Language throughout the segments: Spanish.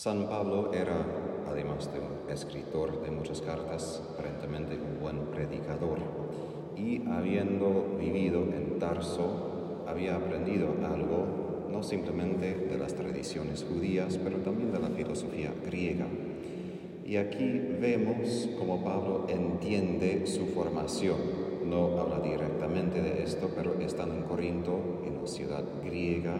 San Pablo era, además de un escritor de muchas cartas, aparentemente un buen predicador, y habiendo vivido en Tarso, había aprendido algo, no simplemente de las tradiciones judías, pero también de la filosofía griega. Y aquí vemos cómo Pablo entiende su formación. No habla directamente de esto, pero estando en Corinto, en la ciudad griega,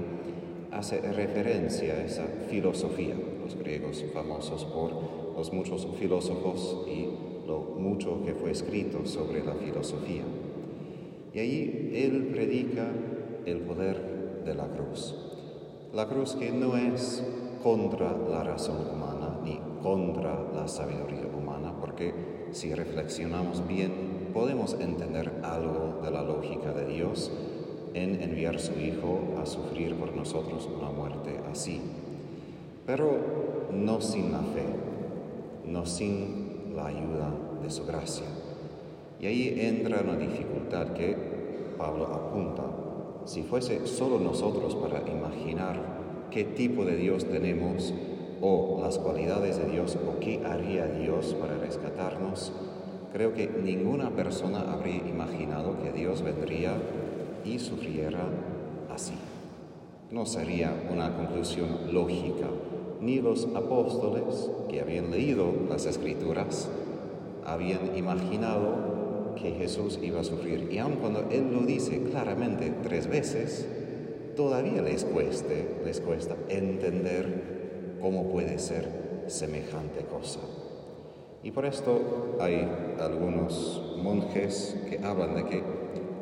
hace referencia a esa filosofía, griegos famosos por los muchos filósofos y lo mucho que fue escrito sobre la filosofía. Y ahí él predica el poder de la cruz. La cruz que no es contra la razón humana ni contra la sabiduría humana, porque si reflexionamos bien podemos entender algo de la lógica de Dios en enviar su Hijo a sufrir por nosotros una muerte así. Pero no sin la fe, no sin la ayuda de su gracia. Y ahí entra una dificultad que Pablo apunta. Si fuese solo nosotros para imaginar qué tipo de Dios tenemos o las cualidades de Dios o qué haría Dios para rescatarnos, creo que ninguna persona habría imaginado que Dios vendría y sufriera así. No sería una conclusión lógica. Ni los apóstoles que habían leído las escrituras habían imaginado que Jesús iba a sufrir. Y aun cuando Él lo dice claramente tres veces, todavía les, cuesta entender cómo puede ser semejante cosa. Y por esto hay algunos monjes que hablan de que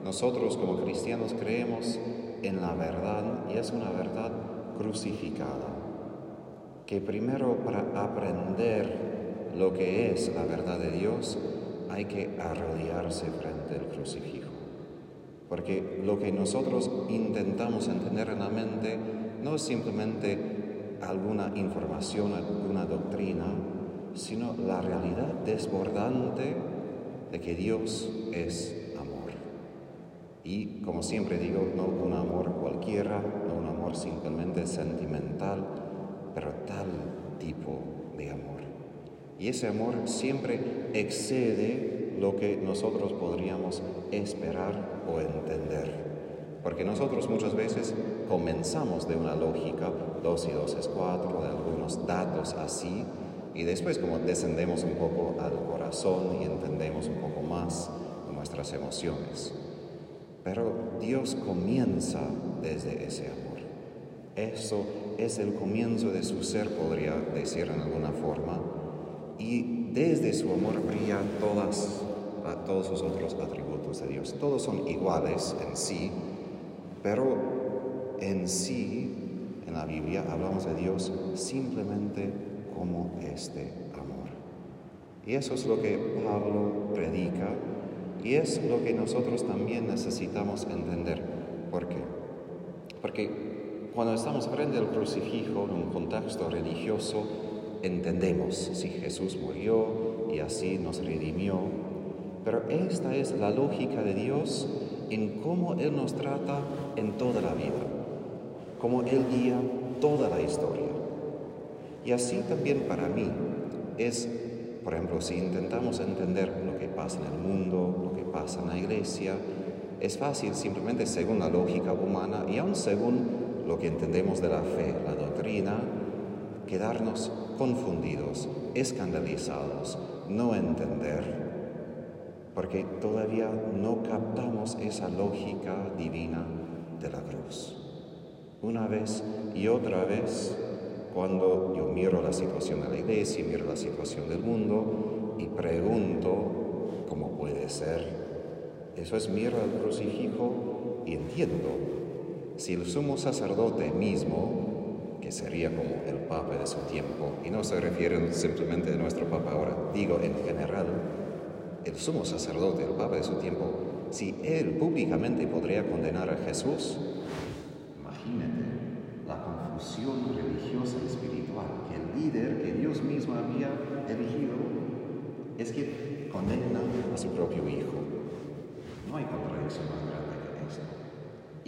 nosotros como cristianos creemos en la verdad y es una verdad crucificada. Que primero para aprender lo que es la verdad de Dios hay que arrodillarse frente al crucifijo. Porque lo que nosotros intentamos entender en la mente no es simplemente alguna información, alguna doctrina, sino la realidad desbordante de que Dios es y como siempre digo, no un amor cualquiera, no un amor simplemente sentimental, pero tal tipo de amor. Y ese amor siempre excede lo que nosotros podríamos esperar o entender. Porque nosotros muchas veces comenzamos de una lógica, dos y dos es cuatro, de algunos datos así, y después como descendemos un poco al corazón y entendemos un poco más nuestras emociones. Pero Dios comienza desde ese amor. Eso es el comienzo de su ser, podría decir en alguna forma. Y desde su amor brillan todas, todos sus otros atributos de Dios. Todos son iguales en sí, pero en sí, en la Biblia, hablamos de Dios simplemente como este amor. Y eso es lo que Pablo predica y es lo que nosotros también necesitamos entender. ¿Por qué? Porque cuando estamos frente al crucifijo en un contexto religioso, entendemos si Jesús murió y así nos redimió. Pero esta es la lógica de Dios en cómo Él nos trata en toda la vida, cómo Él guía toda la historia. Y así también para mí es por ejemplo, si intentamos entender lo que pasa en el mundo, lo que pasa en la iglesia, es fácil simplemente según la lógica humana y aún según lo que entendemos de la fe, la doctrina, quedarnos confundidos, escandalizados, no entender, porque todavía no captamos esa lógica divina de la cruz. Una vez y otra vez cuando yo miro la situación de la iglesia, miro la situación del mundo y pregunto cómo puede ser. Eso es miro al crucifijo y entiendo. Si el sumo sacerdote mismo, que sería como el papa de su tiempo, y no se refiere simplemente a nuestro papa ahora, digo en general, el sumo sacerdote, el papa de su tiempo, si él públicamente podría condenar a Jesús, religiosa y espiritual, que el líder que Dios mismo había elegido es que condena a su propio hijo. No hay contradicción más grande.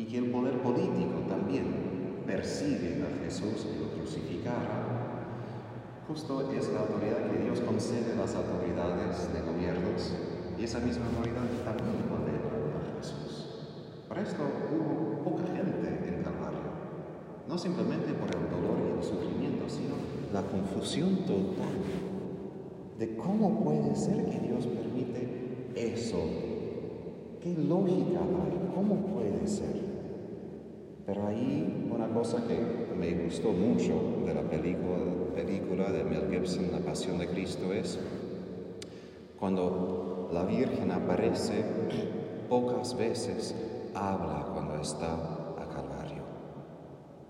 Y que el poder político también persigue a Jesús y lo crucificara, Justo es la autoridad que Dios concede a las autoridades de gobiernos y esa misma autoridad también condena a Jesús. Para esto hubo poca gente en Calvario, no simplemente por el dolor y el sufrimiento, sino la confusión total de cómo puede ser que Dios permite eso. ¿Qué lógica hay? ¿Cómo puede ser? Pero ahí una cosa que me gustó mucho de la película, película de Mel Gibson, La Pasión de Cristo, es cuando la Virgen aparece, pocas veces habla cuando está a Calvario.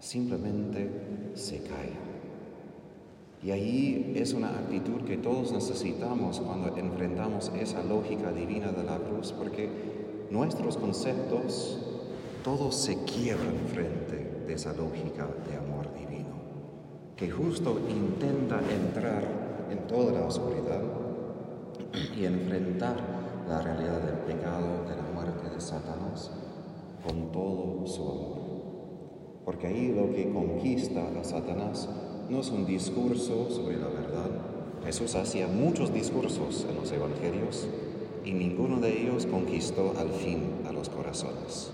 Simplemente se cae. Y ahí es una actitud que todos necesitamos cuando enfrentamos esa lógica divina de la cruz, porque nuestros conceptos todo se quiebra frente de esa lógica de amor divino, que justo intenta entrar en toda la oscuridad y enfrentar la realidad del pecado, de la muerte de Satanás, con todo su amor. Porque ahí lo que conquista a Satanás no es un discurso sobre la verdad. Jesús hacía muchos discursos en los evangelios y ninguno de ellos conquistó al fin a los corazones.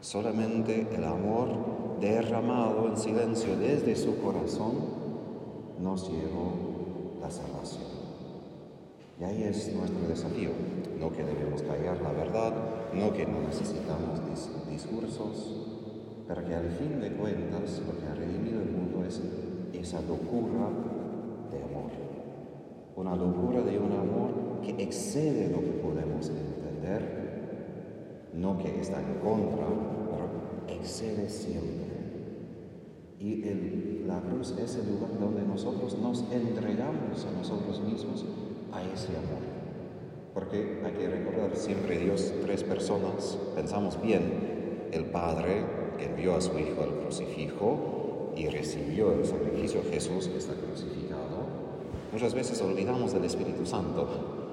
Solamente el amor derramado en silencio desde su corazón nos llevó la salvación. Y ahí es nuestro desafío. No que debemos callar la verdad, no que no necesitamos discursos, pero que al fin de cuentas lo que ha redimido el mundo es esa locura de amor. Una locura de un amor excede lo que podemos entender no que está en contra, pero excede siempre. Y la cruz es el lugar donde nosotros nos entregamos a nosotros mismos a ese amor. Porque hay que recordar siempre Dios, tres personas, pensamos bien, el Padre que envió a su Hijo al crucifijo y recibió el sacrificio Jesús que está crucificado. Muchas veces olvidamos del Espíritu Santo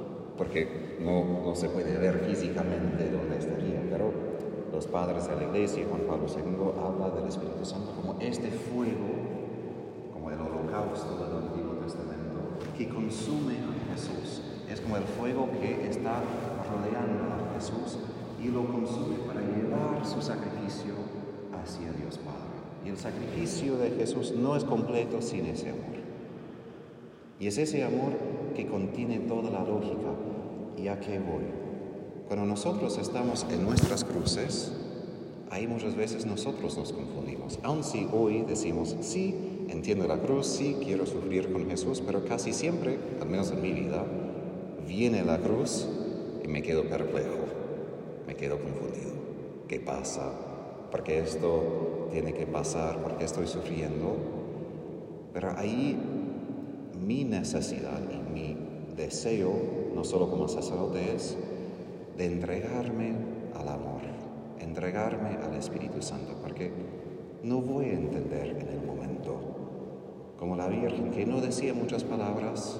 porque no, no se puede ver físicamente dónde estaría, pero los padres de la iglesia, Juan Pablo II, habla del Espíritu Santo como este fuego, como el holocausto del Antiguo Testamento, que consume a Jesús. Es como el fuego que está rodeando a Jesús y lo consume para llevar su sacrificio hacia Dios Padre. Y el sacrificio de Jesús no es completo sin ese amor. Y es ese amor que contiene toda la lógica. ¿Y a qué voy? Cuando nosotros estamos en nuestras cruces, ahí muchas veces nosotros nos confundimos. Aun si hoy decimos, sí, entiendo la cruz, sí, quiero sufrir con Jesús, pero casi siempre, al menos en mi vida, viene la cruz y me quedo perplejo, me quedo confundido. ¿Qué pasa? ¿Por qué esto tiene que pasar? ¿Por qué estoy sufriendo? Pero ahí mi necesidad y deseo, no solo como sacerdote, es de entregarme al amor, entregarme al Espíritu Santo, porque no voy a entender en el momento, como la Virgen que no decía muchas palabras,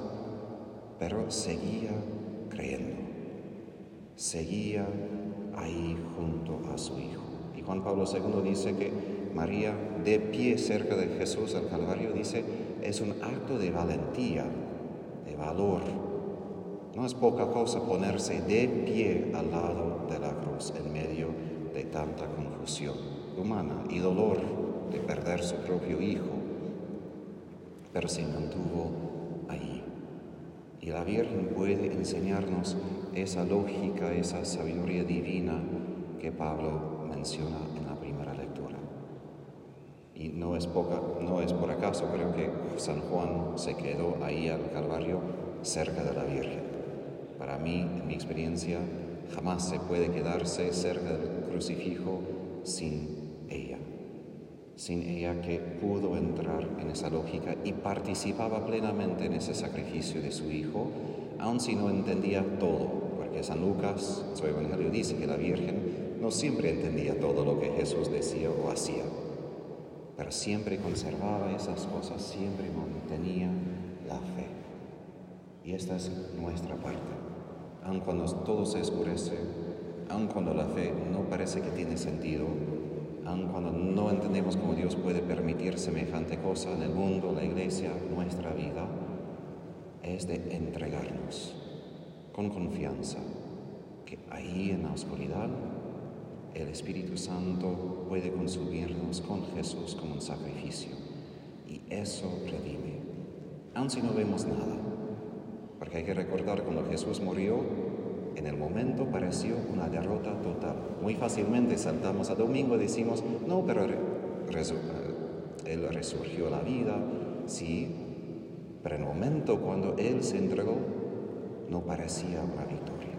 pero seguía creyendo, seguía ahí junto a su Hijo. Y Juan Pablo II dice que María, de pie cerca de Jesús al Calvario, dice, es un acto de valentía, de valor. No es poca cosa ponerse de pie al lado de la cruz en medio de tanta confusión humana y dolor de perder su propio hijo, pero se mantuvo ahí. Y la Virgen puede enseñarnos esa lógica, esa sabiduría divina que Pablo menciona en la primera lectura. Y no es, poca, no es por acaso, creo que San Juan se quedó ahí al Calvario cerca de la Virgen. Para mí, en mi experiencia, jamás se puede quedarse cerca del crucifijo sin ella. Sin ella que pudo entrar en esa lógica y participaba plenamente en ese sacrificio de su Hijo, aun si no entendía todo, porque San Lucas, su Evangelio, dice que la Virgen no siempre entendía todo lo que Jesús decía o hacía pero siempre conservaba esas cosas, siempre mantenía la fe. Y esta es nuestra parte. Aun cuando todo se oscurece, aun cuando la fe no parece que tiene sentido, aun cuando no entendemos cómo Dios puede permitir semejante cosa en el mundo, la iglesia, nuestra vida, es de entregarnos con confianza que ahí en la oscuridad el Espíritu Santo puede consumirnos con Jesús como un sacrificio y eso redime, aun si no vemos nada, porque hay que recordar cuando Jesús murió, en el momento pareció una derrota total. Muy fácilmente saltamos a domingo y decimos, no, pero Él resurgió la vida, sí, pero en el momento cuando Él se entregó, no parecía una victoria.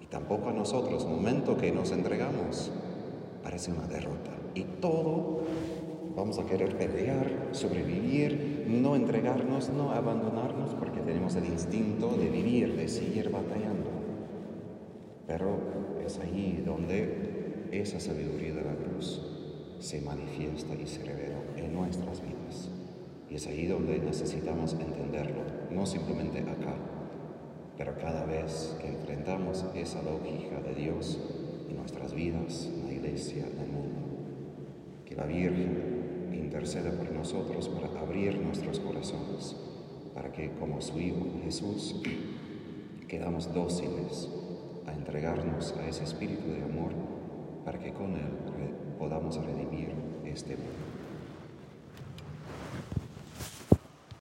Y tampoco a nosotros, el momento que nos entregamos, parece una derrota. Y todo vamos a querer pelear, sobrevivir, no entregarnos, no abandonarnos, porque tenemos el instinto de vivir, de seguir batallando. Pero es ahí donde esa sabiduría de la cruz se manifiesta y se revela en nuestras vidas. Y es ahí donde necesitamos entenderlo, no simplemente acá, pero cada vez que enfrentamos esa lógica de Dios en nuestras vidas, en la iglesia, en el mundo, que la Virgen interceda por nosotros para abrir nuestros corazones, para que como su Hijo Jesús quedamos dóciles a entregarnos a ese espíritu de amor para que con él podamos redimir este mundo.